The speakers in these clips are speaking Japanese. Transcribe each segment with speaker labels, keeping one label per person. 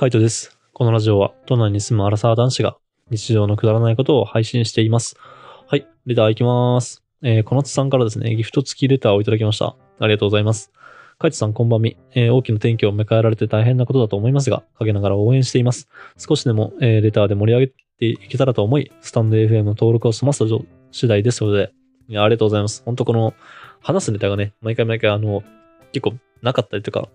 Speaker 1: カイトです。このラジオは都内に住むアラサー男子が日常のくだらないことを配信しています。はい、レターいきます。えー、小夏さんからですね、ギフト付きレターをいただきました。ありがとうございます。カイトさんこんばんみ。えー大きな転機を迎えられて大変なことだと思いますが、陰ながら応援しています。少しでも、えーレターで盛り上げていけたらと思い、スタンド FM の登録を済ませた次第ですので、いやありがとうございます。本当この、話すネタがね、毎回毎回あの、結構なかったりとか、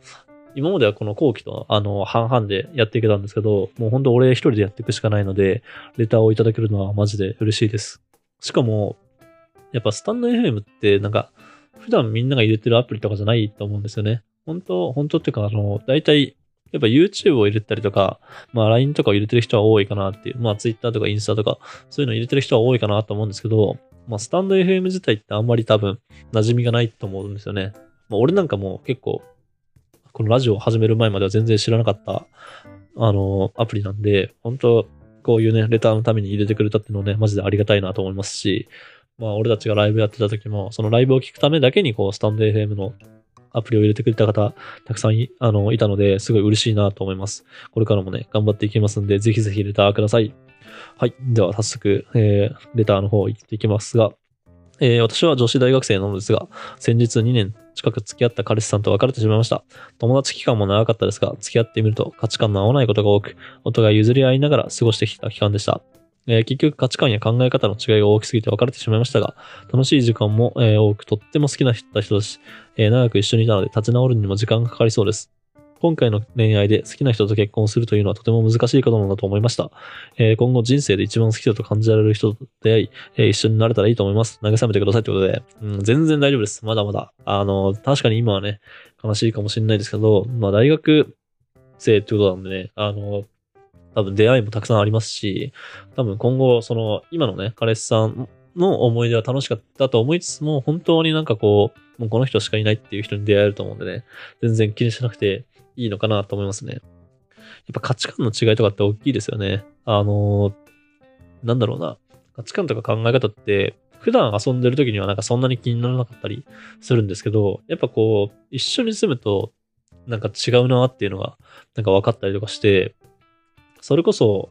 Speaker 1: 今まではこの後期とあの半々でやっていけたんですけど、もう本当俺一人でやっていくしかないので、レターをいただけるのはマジで嬉しいです。しかも、やっぱスタンド FM ってなんか、普段みんなが入れてるアプリとかじゃないと思うんですよね。本当、本当っていうか、あの、大体、やっぱ YouTube を入れたりとか、まあ LINE とかを入れてる人は多いかなっていう、まあ Twitter とかインスタとか、そういうの入れてる人は多いかなと思うんですけど、まあスタンド FM 自体ってあんまり多分馴染みがないと思うんですよね。まあ俺なんかも結構、このラジオを始める前までは全然知らなかった、あの、アプリなんで、本当こういうね、レターのために入れてくれたっていうのをね、マジでありがたいなと思いますし、まあ俺たちがライブやってた時も、そのライブを聞くためだけにこう、スタンド FM のアプリを入れてくれた方、たくさんいあのいたので、すごい嬉しいなと思います。これからもね、頑張っていきますんで、ぜひぜひレターください。はい。では、早速、えー、レターの方行っていきますが、えー私は女子大学生なのですが、先日2年近く付き合った彼氏さんと別れてしまいました。友達期間も長かったですが、付き合ってみると価値観の合わないことが多く、お互い譲り合いながら過ごしてきた期間でした。えー結局価値観や考え方の違いが大きすぎて別れてしまいましたが、楽しい時間も、えー多くとっても好きな人だし、えー長く一緒にいたので立ち直るにも時間がかかりそうです。今回の恋愛で好きな人と結婚するというのはとても難しいことなんだと思いました。えー今後人生で一番好きだと感じられる人と出会い、えー一緒になれたらいいと思います。慰めてくださいということで、うん、全然大丈夫です。まだまだ。あの、確かに今はね、悲しいかもしれないですけど、まあ大学生ってことなんでね、あの、多分出会いもたくさんありますし、多分今後、その、今のね、彼氏さんの思い出は楽しかったと思いつつも、本当になんかこう、もうこの人しかいないっていう人に出会えると思うんでね、全然気にしなくていいのかなと思いますね。やっぱ価値観の違いとかって大きいですよね。あの、なんだろうな。価値観とか考え方って、普段遊んでる時にはなんかそんなに気にならなかったりするんですけど、やっぱこう、一緒に住むと、なんか違うなっていうのが、なんか分かったりとかして、それこそ、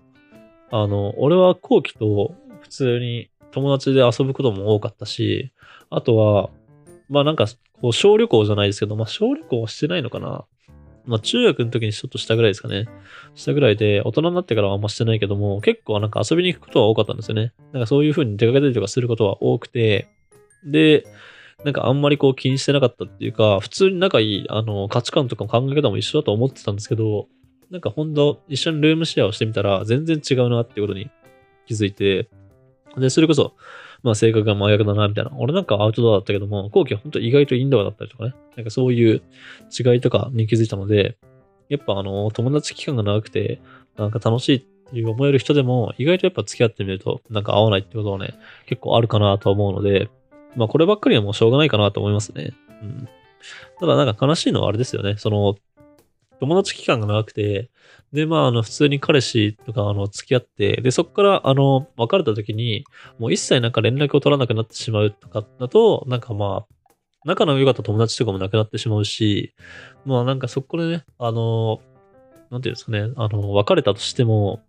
Speaker 1: あの、俺は後期と普通に友達で遊ぶことも多かったし、あとは、まあなんか、こう、小旅行じゃないですけど、まあ小旅行はしてないのかな。まあ中学の時にちょっとしたぐらいですかね。したぐらいで、大人になってからはあんましてないけども、結構なんか遊びに行くことは多かったんですよね。なんかそういう風に出かけたりとかすることは多くて、で、なんかあんまりこう気にしてなかったっていうか、普通に仲いい、あの、価値観とか考え方も一緒だと思ってたんですけど、なんかほんと一緒にルームシェアをしてみたら全然違うなってことに気づいて、で、それこそ、まあ性格が真逆だな、みたいな。俺なんかアウトドアだったけども、後期は本当意外とインドアだったりとかね。なんかそういう違いとかに気づいたので、やっぱあの、友達期間が長くて、なんか楽しいっていう思える人でも、意外とやっぱ付き合ってみると、なんか合わないってことはね、結構あるかなと思うので、まあこればっかりはもうしょうがないかなと思いますね。うん。ただなんか悲しいのはあれですよね。その、友達期間が長くて、で、まあ、あの、普通に彼氏とか、あの、付き合って、で、そこから、あの、別れた時に、もう一切なんか連絡を取らなくなってしまうとかだと、なんかまあ、仲の良かった友達とかもなくなってしまうし、まあなんかそこでね、あの、なんていうんですかね、あの、別れたとしても、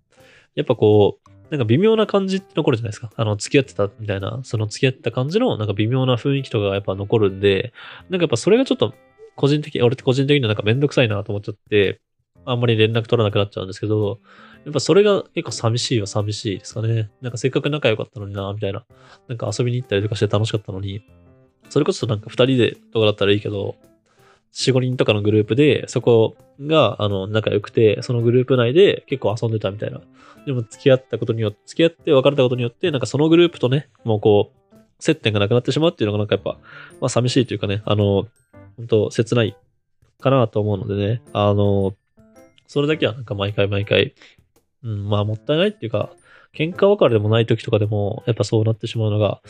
Speaker 1: やっぱこう、なんか微妙な感じって残るじゃないですか。あの、付き合ってたみたいな、その付き合った感じの、なんか微妙な雰囲気とかがやっぱ残るんで、なんかやっぱそれがちょっと、個人的、俺って個人的にはなんかめんどくさいなと思っちゃって、あんまり連絡取らなくなっちゃうんですけど、やっぱそれが結構寂しいは寂しいですかね。なんかせっかく仲良かったのにな、みたいな。なんか遊びに行ったりとかして楽しかったのに、それこそなんか二人でとかだったらいいけど、四五人とかのグループで、そこが、あの、仲良くて、そのグループ内で結構遊んでたみたいな。でも付き合ったことによって、付き合って別れたことによって、なんかそのグループとね、もうこう、接点がなくなってしまうっていうのがなんかやっぱ、まあ寂しいというかね、あの、本当切ないかなと思うのでね、あの、それだけはなんか毎回毎回、うん、まあもったいないっていうか、喧嘩別れでもない時とかでも、やっぱそうなってしまうのが、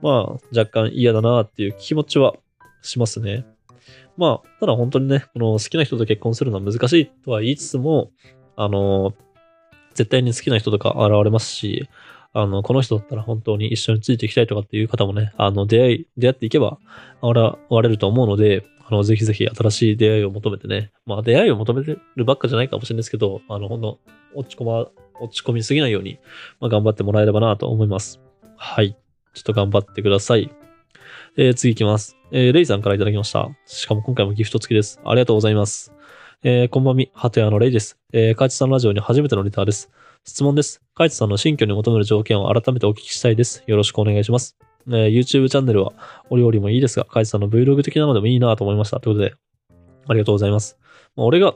Speaker 1: まあ若干嫌だなっていう気持ちはしますね。まあ、ただ本当にね、この好きな人と結婚するのは難しいとは言いつつも、あの、絶対に好きな人とか現れますし、あの、この人だったら本当に一緒についていきたいとかっていう方もね、あの、出会い、出会っていけば、現れると思うので、あの、ぜひぜひ新しい出会いを求めてね、まあ出会いを求めてるばっかじゃないかもしれないですけど、あの、ほんの、落ち込ま、落ち込みすぎないように、まあ、頑張ってもらえればなと思います。はい。ちょっと頑張ってください。えー、次行きます。えー、レイさんからいただきました。しかも今回もギフト付きです。ありがとうございます。えー、こんばんみ、はてやのレイです。えー、カイツさんラジオに初めてのレターです。質問です。カイツさんの新居に求める条件を改めてお聞きしたいです。よろしくお願いします。えー、YouTube チャンネルはお料理もいいですが、カイツさんの Vlog 的なのでもいいなと思いました。ということで、ありがとうございます。まあ、俺が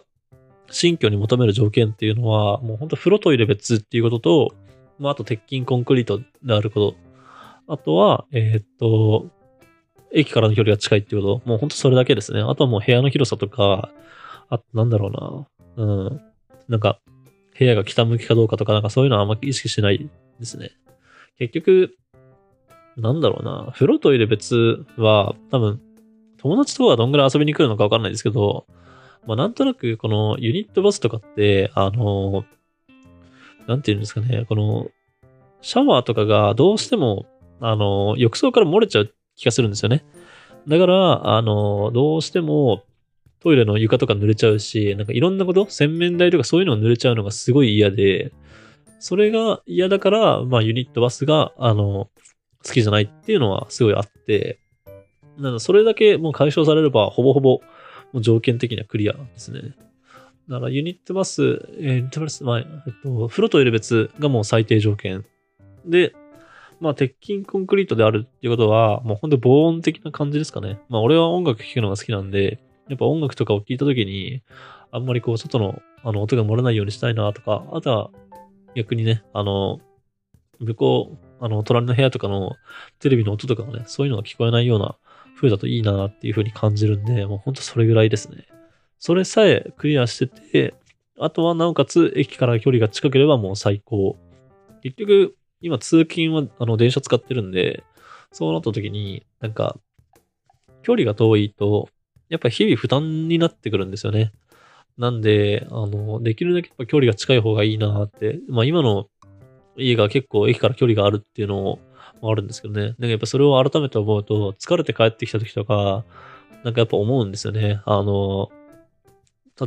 Speaker 1: 新居に求める条件っていうのは、もうほんと風呂トイレ別っていうことと、まあ、あと鉄筋コンクリートであること。あとは、えー、っと、駅からの距離が近いっていうこと。もうほんとそれだけですね。あとはもう部屋の広さとか、あとなんだろうな。うん。なんか、部屋が北向きかどうかとか、なんかそういうのはあんまり意識してないですね。結局、なんだろうな。風呂トイレ別は、多分、友達とかがどんぐらい遊びに来るのかわかんないですけど、まあなんとなくこのユニットバスとかって、あの、なんて言うんですかね、この、シャワーとかがどうしても、あの、浴槽から漏れちゃう気がするんですよね。だから、あの、どうしてもトイレの床とか濡れちゃうし、なんかいろんなこと、洗面台とかそういうのが濡れちゃうのがすごい嫌で、それが嫌だから、まあユニットバスが、あの、好きじゃないっていうのはすごいあって、なのそれだけもう解消されれば、ほぼほぼもう条件的にはクリアですね。だからユニットバス、えー、ユニットバス、まあ、えっと、風呂トイレ別がもう最低条件。で、まあ、鉄筋コンクリートであるっていうことは、もう本当防音的な感じですかね。まあ、俺は音楽聴くのが好きなんで、やっぱ音楽とかを聴いたときに、あんまりこう、外の、あの、音が漏れないようにしたいなとか、あとは、逆にね、あの、向こう、あの、隣の部屋とかのテレビの音とかもね、そういうのが聞こえないような風だといいなっていう風に感じるんで、もうほんとそれぐらいですね。それさえクリアしてて、あとはなおかつ駅から距離が近ければもう最高。結局、今通勤はあの電車使ってるんで、そうなった時に、なんか、距離が遠いと、やっぱ日々負担になってくるんですよね。なんで、あの、できるだけ距離が近い方がいいなって、まあ今の家が結構駅から距離があるっていうのもあるんですけどね。なんかやっぱそれを改めて思うと、疲れて帰ってきた時とか、なんかやっぱ思うんですよね。あの、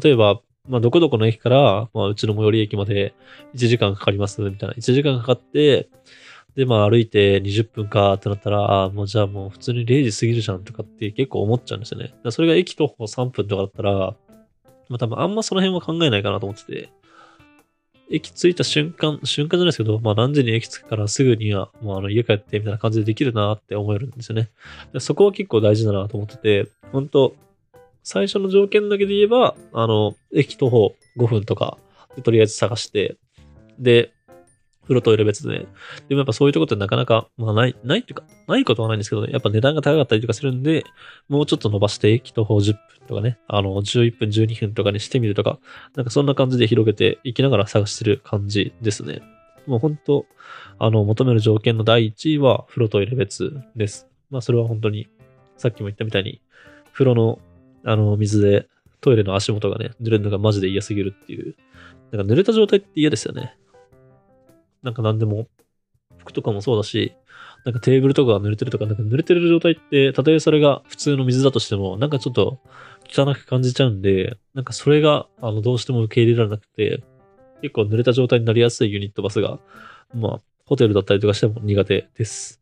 Speaker 1: 例えば、まあ、どこどこの駅から、まあ、うちの最寄り駅まで1時間かかります、みたいな。1時間かかって、で、まあ、歩いて20分かってなったら、あ、もうじゃあもう普通に0時過ぎるじゃんとかって結構思っちゃうんですよね。それが駅徒歩3分とかだったら、まあ、多分あんまその辺は考えないかなと思ってて、駅着いた瞬間、瞬間じゃないですけど、まあ何時に駅着くからすぐには、もうあの家帰ってみたいな感じでできるなって思えるんですよね。でそこは結構大事だなと思ってて、本当最初の条件だけで言えば、あの、駅徒歩5分とかとりあえず探して、で、風呂トイレ別で、でもやっぱそういうとこってなかなか、まあない、ないっていうか、ないことはないんですけど、ね、やっぱ値段が高かったりとかするんで、もうちょっと伸ばして駅徒歩10分とかね、あの、11分、12分とかにしてみるとか、なんかそんな感じで広げていきながら探してる感じですね。もう本当、あの、求める条件の第1位は風呂トイレ別です。まあそれは本当に、さっきも言ったみたいに、風呂のあの、水でトイレの足元がね、濡れるのがマジで嫌すぎるっていう。なんか濡れた状態って嫌ですよね。なんか何でも、服とかもそうだし、なんかテーブルとかが濡れてるとか、なんか濡れてる状態って、たとえそれが普通の水だとしても、なんかちょっと汚く感じちゃうんで、なんかそれが、あの、どうしても受け入れられなくて、結構濡れた状態になりやすいユニットバスが、まあ、ホテルだったりとかしても苦手です。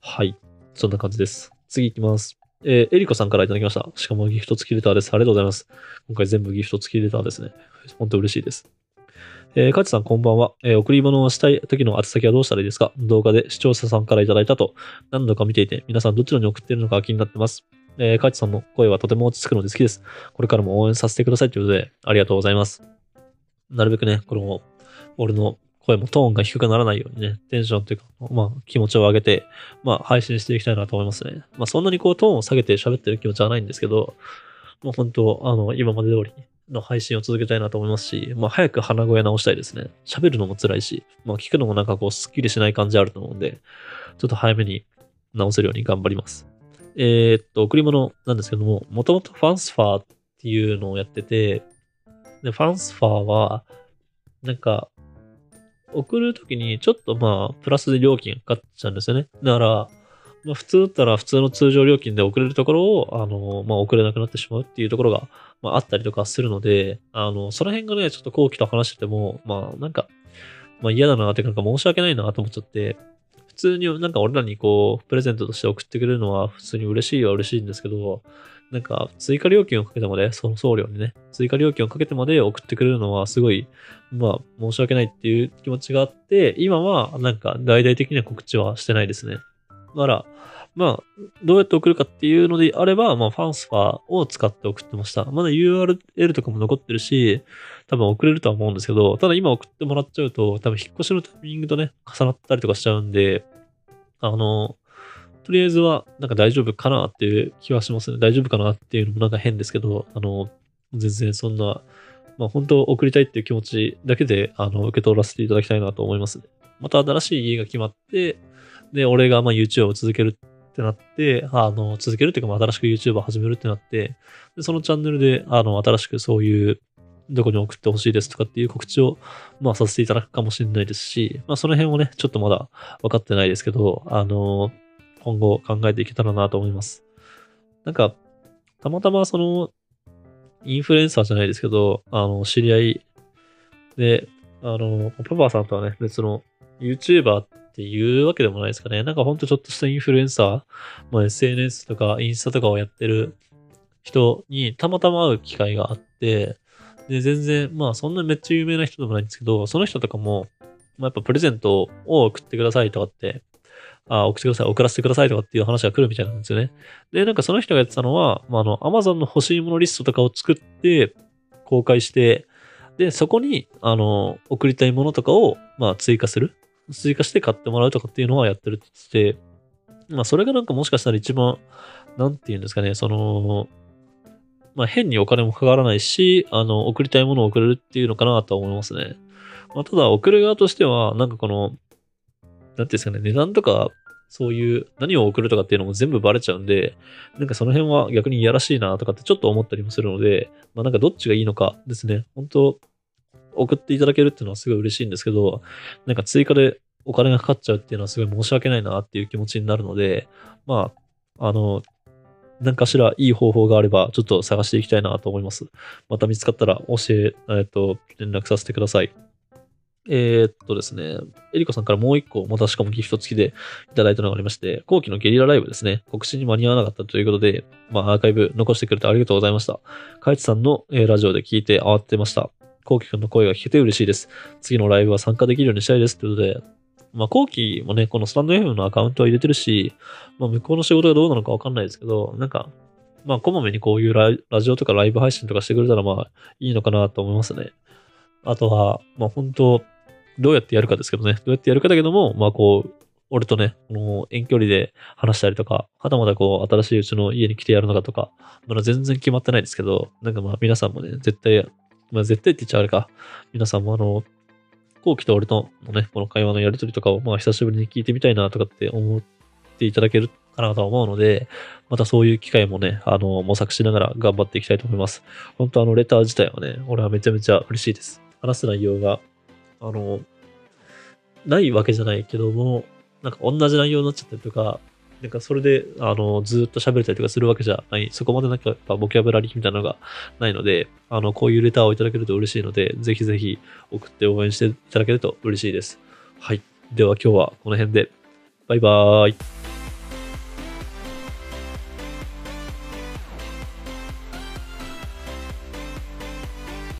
Speaker 1: はい。そんな感じです。次行きます。えー、エリコさんからいただきました。しかもギフト付きレターです。ありがとうございます。今回全部ギフト付きレターですね。本当嬉しいです。えー、カチさんこんばんは。えー、贈り物をしたい時の宛先はどうしたらいいですか？動画で視聴者さんからいただいたと何度か見ていて、皆さんどちらに送っているのか気になってます？えー、カチさんの声はとても落ち着くので好きです。これからも応援させてくださいということで、ありがとうございます。なるべくね、この、俺の声もトーンが低くならないようにね、テンションというか、まあ気持ちを上げて、まあ配信していきたいなと思いますね。まあそんなにこうトーンを下げて喋ってる気持ちはないんですけど、もう本当、あの、今まで通りの配信を続けたいなと思いますし、まあ早く鼻声直したいですね。喋るのも辛いし、まあ聞くのもなんかこうスッキリしない感じあると思うんで、ちょっと早めに直せるように頑張ります。えー、っと、贈り物なんですけども、もともとファンスファーっていうのをやってて、で、ファンスファーは、なんか、送るときにちょっとまあ、プラスで料金かかっちゃうんですよね。だから、まあ、普通だったら普通の通常料金で送れるところを、あの、まあ、送れなくなってしまうっていうところが、まあ、あったりとかするので、あの、その辺がね、ちょっと後期と話してても、まあ、なんか、まあ嫌だなっていうか、なんか申し訳ないなと思っちゃって、普通になんか俺らにこう、プレゼントとして送ってくれるのは普通に嬉しいは嬉しいんですけど、なんか追加料金をかけてまで、その送料にね、追加料金をかけてまで送ってくれるのはすごい、まあ申し訳ないっていう気持ちがあって、今はなんか大々的な告知はしてないですね。だから、まあ、どうやって送るかっていうのであれば、まあ、ファンスファーを使って送ってました。まだ URL とかも残ってるし、多分送れるとは思うんですけど、ただ今送ってもらっちゃうと、多分引っ越しのタイミングとね、重なったりとかしちゃうんで、あの、とりあえずは、なんか大丈夫かなっていう気はしますね。大丈夫かなっていうのもなんか変ですけど、あの、全然そんな、まあ本当送りたいっていう気持ちだけで、あの、受け取らせていただきたいなと思いますね。また新しい家が決まって、で、俺がまあ YouTube を続けるってなって、あの、続けるっていうか、新しく YouTube を始めるってなって、で、そのチャンネルで、あの、新しくそういう、どこに送ってほしいですとかっていう告知を、まあ、させていただくかもしれないですし、まあ、その辺をね、ちょっとまだ分かってないですけど、あの、今後考えていけたらなと思います。なんか、たまたまその、インフルエンサーじゃないですけど、あの、知り合いで、あの、パパさんとはね、別の YouTuber っていうわけでもないですかね。なんかほんとちょっとしたインフルエンサー、まあ、SNS とかインスタとかをやってる人にたまたま会う機会があって、で、全然、まあそんなめっちゃ有名な人でもないんですけど、その人とかも、まあやっぱプレゼントを送ってくださいとかって、あ、送ってください、送らせてくださいとかっていう話が来るみたいなんですよね。で、なんかその人がやってたのは、まあ、あの、Amazon の欲しいものリストとかを作って、公開して、で、そこに、あの、送りたいものとかを、まあ、追加する。追加して買ってもらうとかっていうのはやってるって言ってて、まあそれがなんかもしかしたら一番、なんて言うんですかね、その、まあ変にお金もかからないし、あの、送りたいものを送れるっていうのかなとは思いますね。まあただ送る側としては、なんかこの、なんていうんですかね、値段とか、そういう何を送るとかっていうのも全部バレちゃうんで、なんかその辺は逆にいやらしいなとかってちょっと思ったりもするので、まあなんかどっちがいいのかですね。本当送っていただけるっていうのはすごい嬉しいんですけど、なんか追加でお金がかかっちゃうっていうのはすごい申し訳ないなっていう気持ちになるので、まあ、あの、何かしらいい方法があれば、ちょっと探していきたいなと思います。また見つかったら教え、えっと、連絡させてください。えー、っとですね、エリコさんからもう一個、またしかもギフト付きでいただいたのがありまして、後期のゲリラライブですね、告知に間に合わなかったということで、まあ、アーカイブ残してくれてありがとうございました。カイツさんの、え、ラジオで聞いて慌ててました。コウキくんの声が聞けて嬉しいです。次のライブは参加できるようにしたいです。ということで、まあ、後期もね、このスタンド FM のアカウントは入れてるし、まあ、向こうの仕事がどうなのかわかんないですけど、なんか、まあ、こまめにこういうララジオとかライブ配信とかしてくれたら、まあ、いいのかなと思いますね。あとは、まあ、本当どうやってやるかですけどね、どうやってやるかだけども、まあ、こう、俺とね、この遠距離で話したりとか、はたまたこう、新しいうちの家に来てやるのかとか、まだ全然決まってないですけど、なんかまあ皆さんもね、絶対まあ絶対って言っちゃあれか。皆さんもあの、後期と俺とのね、この会話のやりとりとかを、まあ久しぶりに聞いてみたいなとかって思っていただけるかなとは思うので、またそういう機会もね、あの、模索しながら頑張っていきたいと思います。本当あの、レター自体はね、俺はめちゃめちゃ嬉しいです。話す内容が、あの、ないわけじゃないけども、なんか同じ内容になっちゃったりとか、なんかそれで、あの、ずっと喋れたりとかするわけじゃない、そこまでなんかやっぱボキャブラリーみたいなのがないので、あの、こういうレターをいただけると嬉しいので、ぜひぜひ送って応援していただけると嬉しいです。はい。では今日はこの辺で、バイバーイ。